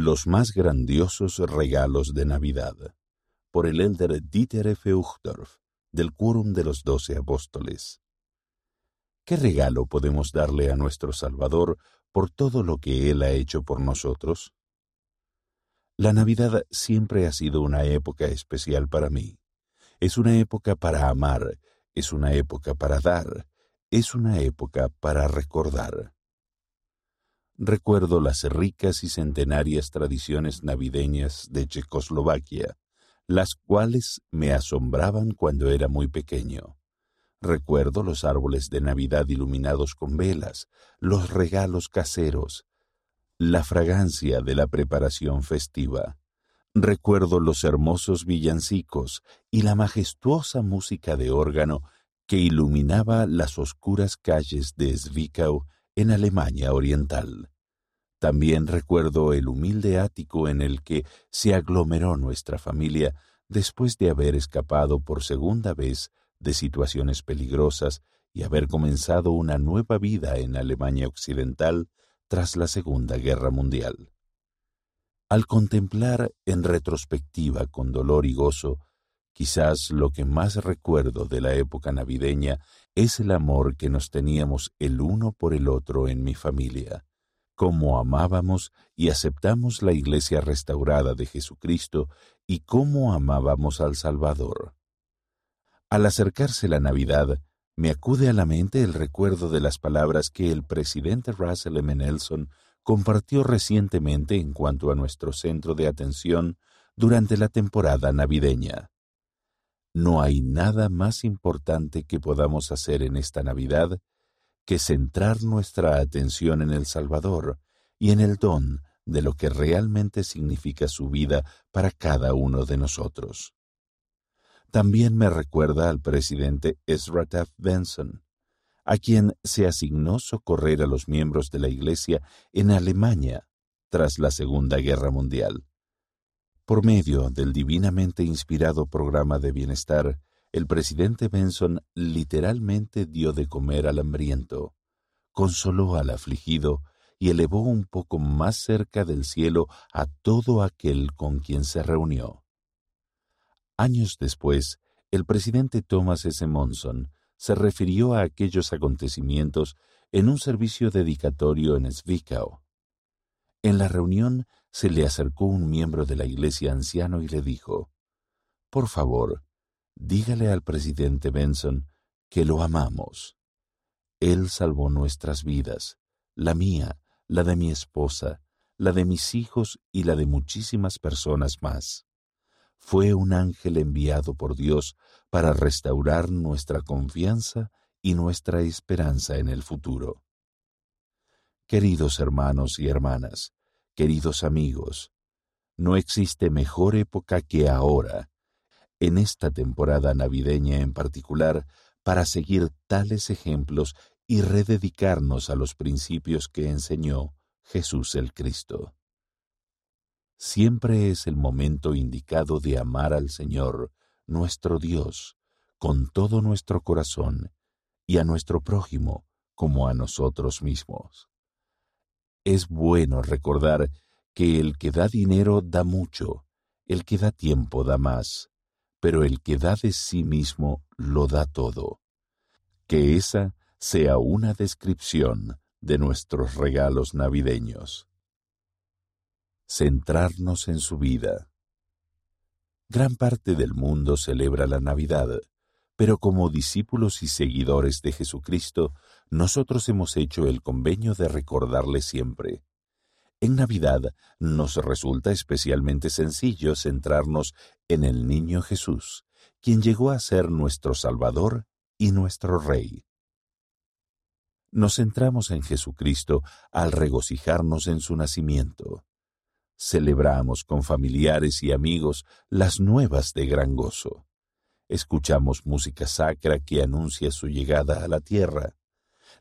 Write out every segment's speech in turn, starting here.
Los más grandiosos regalos de Navidad, por el elder Dieter F. Del Quórum de los Doce Apóstoles. ¿Qué regalo podemos darle a nuestro Salvador por todo lo que Él ha hecho por nosotros? La Navidad siempre ha sido una época especial para mí. Es una época para amar, es una época para dar, es una época para recordar. Recuerdo las ricas y centenarias tradiciones navideñas de Checoslovaquia, las cuales me asombraban cuando era muy pequeño. Recuerdo los árboles de Navidad iluminados con velas, los regalos caseros, la fragancia de la preparación festiva. Recuerdo los hermosos villancicos y la majestuosa música de órgano que iluminaba las oscuras calles de Zwickau en Alemania Oriental. También recuerdo el humilde ático en el que se aglomeró nuestra familia después de haber escapado por segunda vez de situaciones peligrosas y haber comenzado una nueva vida en Alemania Occidental tras la Segunda Guerra Mundial. Al contemplar en retrospectiva con dolor y gozo Quizás lo que más recuerdo de la época navideña es el amor que nos teníamos el uno por el otro en mi familia, cómo amábamos y aceptamos la iglesia restaurada de Jesucristo y cómo amábamos al Salvador. Al acercarse la Navidad, me acude a la mente el recuerdo de las palabras que el presidente Russell M. Nelson compartió recientemente en cuanto a nuestro centro de atención durante la temporada navideña. No hay nada más importante que podamos hacer en esta Navidad que centrar nuestra atención en el Salvador y en el don de lo que realmente significa su vida para cada uno de nosotros. También me recuerda al presidente Ezra Taft Benson, a quien se asignó socorrer a los miembros de la Iglesia en Alemania tras la Segunda Guerra Mundial. Por medio del divinamente inspirado programa de bienestar, el presidente Benson literalmente dio de comer al hambriento, consoló al afligido y elevó un poco más cerca del cielo a todo aquel con quien se reunió. Años después, el presidente Thomas S. Monson se refirió a aquellos acontecimientos en un servicio dedicatorio en Zwickau. En la reunión se le acercó un miembro de la iglesia anciano y le dijo, Por favor, dígale al presidente Benson que lo amamos. Él salvó nuestras vidas, la mía, la de mi esposa, la de mis hijos y la de muchísimas personas más. Fue un ángel enviado por Dios para restaurar nuestra confianza y nuestra esperanza en el futuro. Queridos hermanos y hermanas, Queridos amigos, no existe mejor época que ahora, en esta temporada navideña en particular, para seguir tales ejemplos y rededicarnos a los principios que enseñó Jesús el Cristo. Siempre es el momento indicado de amar al Señor, nuestro Dios, con todo nuestro corazón, y a nuestro prójimo como a nosotros mismos. Es bueno recordar que el que da dinero da mucho, el que da tiempo da más, pero el que da de sí mismo lo da todo. Que esa sea una descripción de nuestros regalos navideños. Centrarnos en su vida. Gran parte del mundo celebra la Navidad, pero como discípulos y seguidores de Jesucristo, nosotros hemos hecho el convenio de recordarle siempre. En Navidad nos resulta especialmente sencillo centrarnos en el niño Jesús, quien llegó a ser nuestro Salvador y nuestro Rey. Nos centramos en Jesucristo al regocijarnos en su nacimiento. Celebramos con familiares y amigos las nuevas de gran gozo. Escuchamos música sacra que anuncia su llegada a la tierra.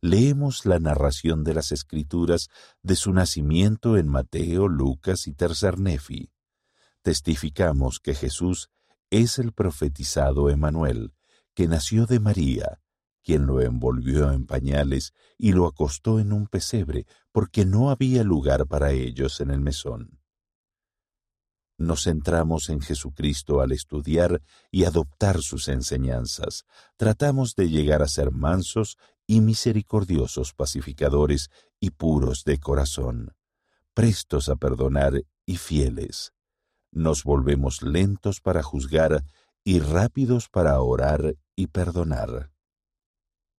Leemos la narración de las Escrituras de su nacimiento en Mateo, Lucas y Tercer Nefi. Testificamos que Jesús es el profetizado Emanuel, que nació de María, quien lo envolvió en pañales y lo acostó en un pesebre, porque no había lugar para ellos en el mesón. Nos centramos en Jesucristo al estudiar y adoptar sus enseñanzas. Tratamos de llegar a ser mansos y misericordiosos pacificadores y puros de corazón, prestos a perdonar y fieles. Nos volvemos lentos para juzgar y rápidos para orar y perdonar.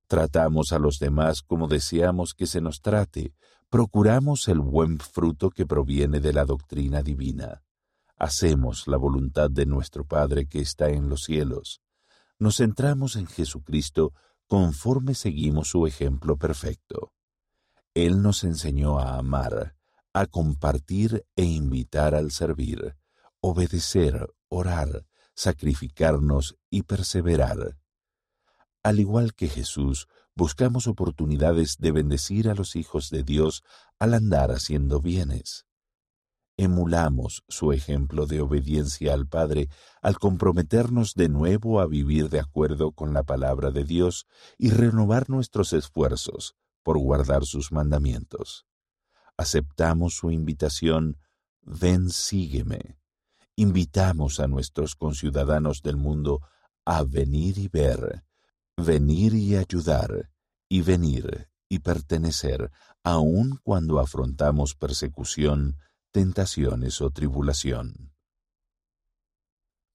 Tratamos a los demás como deseamos que se nos trate, procuramos el buen fruto que proviene de la doctrina divina. Hacemos la voluntad de nuestro Padre que está en los cielos. Nos centramos en Jesucristo conforme seguimos su ejemplo perfecto. Él nos enseñó a amar, a compartir e invitar al servir, obedecer, orar, sacrificarnos y perseverar. Al igual que Jesús, buscamos oportunidades de bendecir a los hijos de Dios al andar haciendo bienes. Emulamos su ejemplo de obediencia al Padre al comprometernos de nuevo a vivir de acuerdo con la palabra de Dios y renovar nuestros esfuerzos por guardar sus mandamientos. Aceptamos su invitación, ven sígueme. Invitamos a nuestros conciudadanos del mundo a venir y ver, venir y ayudar, y venir y pertenecer, aun cuando afrontamos persecución, tentaciones o tribulación.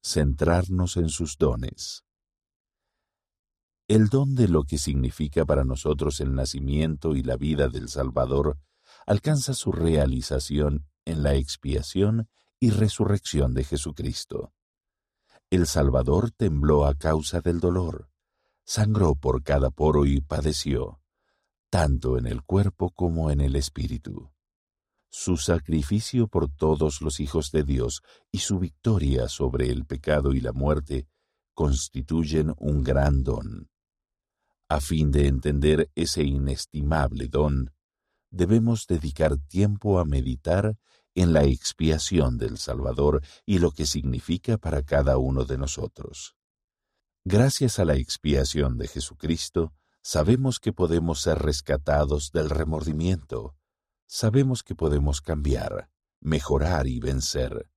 Centrarnos en sus dones. El don de lo que significa para nosotros el nacimiento y la vida del Salvador alcanza su realización en la expiación y resurrección de Jesucristo. El Salvador tembló a causa del dolor, sangró por cada poro y padeció, tanto en el cuerpo como en el espíritu. Su sacrificio por todos los hijos de Dios y su victoria sobre el pecado y la muerte constituyen un gran don. A fin de entender ese inestimable don, debemos dedicar tiempo a meditar en la expiación del Salvador y lo que significa para cada uno de nosotros. Gracias a la expiación de Jesucristo, sabemos que podemos ser rescatados del remordimiento. Sabemos que podemos cambiar, mejorar y vencer.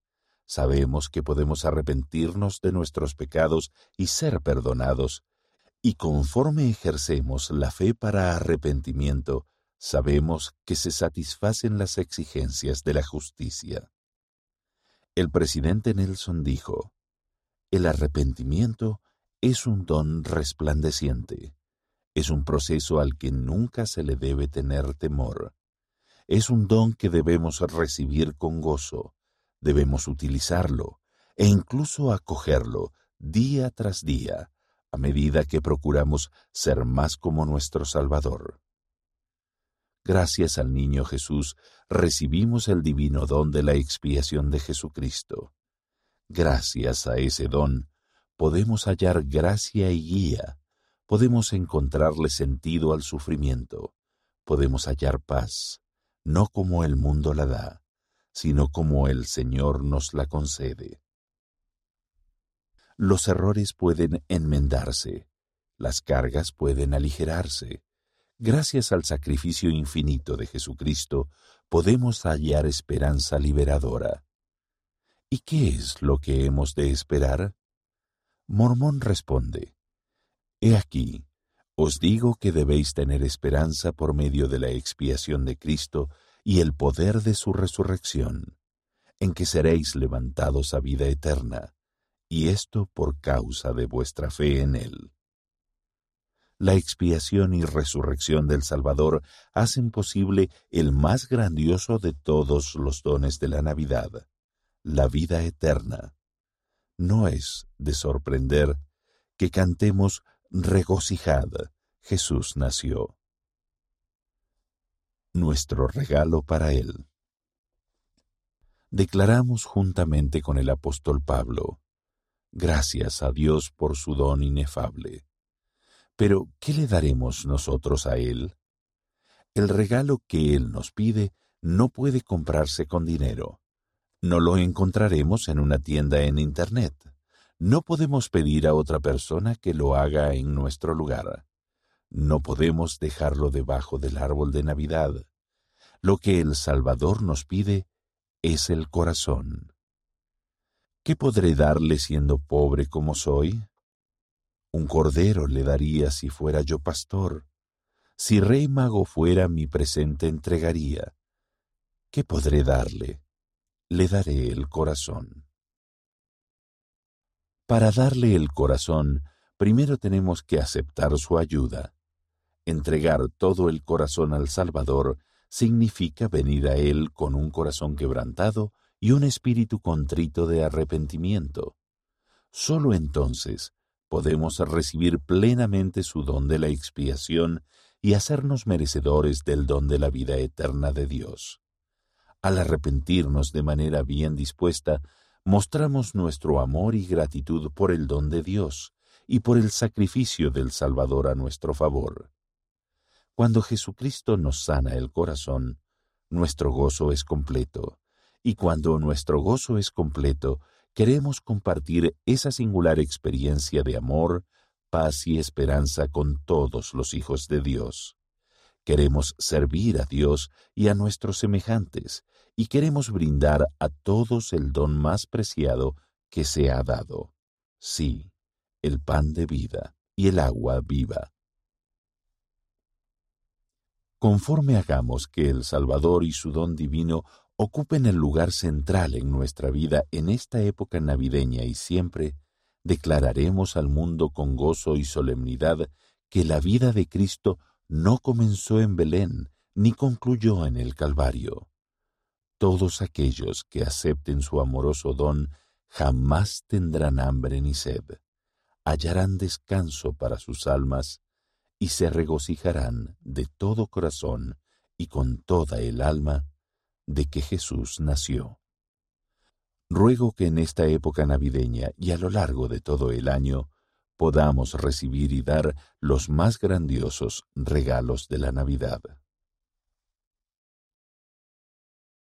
Sabemos que podemos arrepentirnos de nuestros pecados y ser perdonados. Y conforme ejercemos la fe para arrepentimiento, sabemos que se satisfacen las exigencias de la justicia. El presidente Nelson dijo, El arrepentimiento es un don resplandeciente. Es un proceso al que nunca se le debe tener temor. Es un don que debemos recibir con gozo, debemos utilizarlo e incluso acogerlo día tras día, a medida que procuramos ser más como nuestro Salvador. Gracias al niño Jesús recibimos el divino don de la expiación de Jesucristo. Gracias a ese don, podemos hallar gracia y guía, podemos encontrarle sentido al sufrimiento, podemos hallar paz, no como el mundo la da, sino como el Señor nos la concede. Los errores pueden enmendarse, las cargas pueden aligerarse. Gracias al sacrificio infinito de Jesucristo, podemos hallar esperanza liberadora. ¿Y qué es lo que hemos de esperar? Mormón responde, He aquí, os digo que debéis tener esperanza por medio de la expiación de Cristo y el poder de su resurrección, en que seréis levantados a vida eterna, y esto por causa de vuestra fe en Él. La expiación y resurrección del Salvador hacen posible el más grandioso de todos los dones de la Navidad, la vida eterna no es de sorprender que cantemos regocijad, Jesús nació. Nuestro regalo para Él. Declaramos juntamente con el apóstol Pablo, gracias a Dios por su don inefable. Pero, ¿qué le daremos nosotros a Él? El regalo que Él nos pide no puede comprarse con dinero no lo encontraremos en una tienda en Internet. No podemos pedir a otra persona que lo haga en nuestro lugar. No podemos dejarlo debajo del árbol de Navidad. Lo que el Salvador nos pide es el corazón. ¿Qué podré darle siendo pobre como soy? Un cordero le daría si fuera yo pastor. Si rey mago fuera mi presente entregaría. ¿Qué podré darle? Le daré el corazón. Para darle el corazón, primero tenemos que aceptar su ayuda. Entregar todo el corazón al Salvador significa venir a Él con un corazón quebrantado y un espíritu contrito de arrepentimiento. Solo entonces podemos recibir plenamente su don de la expiación y hacernos merecedores del don de la vida eterna de Dios. Al arrepentirnos de manera bien dispuesta, mostramos nuestro amor y gratitud por el don de Dios y por el sacrificio del Salvador a nuestro favor. Cuando Jesucristo nos sana el corazón, nuestro gozo es completo, y cuando nuestro gozo es completo, queremos compartir esa singular experiencia de amor, paz y esperanza con todos los hijos de Dios. Queremos servir a Dios y a nuestros semejantes, y queremos brindar a todos el don más preciado que se ha dado. Sí, el pan de vida y el agua viva. Conforme hagamos que el Salvador y su don divino ocupen el lugar central en nuestra vida en esta época navideña y siempre, declararemos al mundo con gozo y solemnidad que la vida de Cristo no comenzó en Belén ni concluyó en el Calvario. Todos aquellos que acepten su amoroso don jamás tendrán hambre ni sed, hallarán descanso para sus almas y se regocijarán de todo corazón y con toda el alma de que Jesús nació. Ruego que en esta época navideña y a lo largo de todo el año podamos recibir y dar los más grandiosos regalos de la Navidad.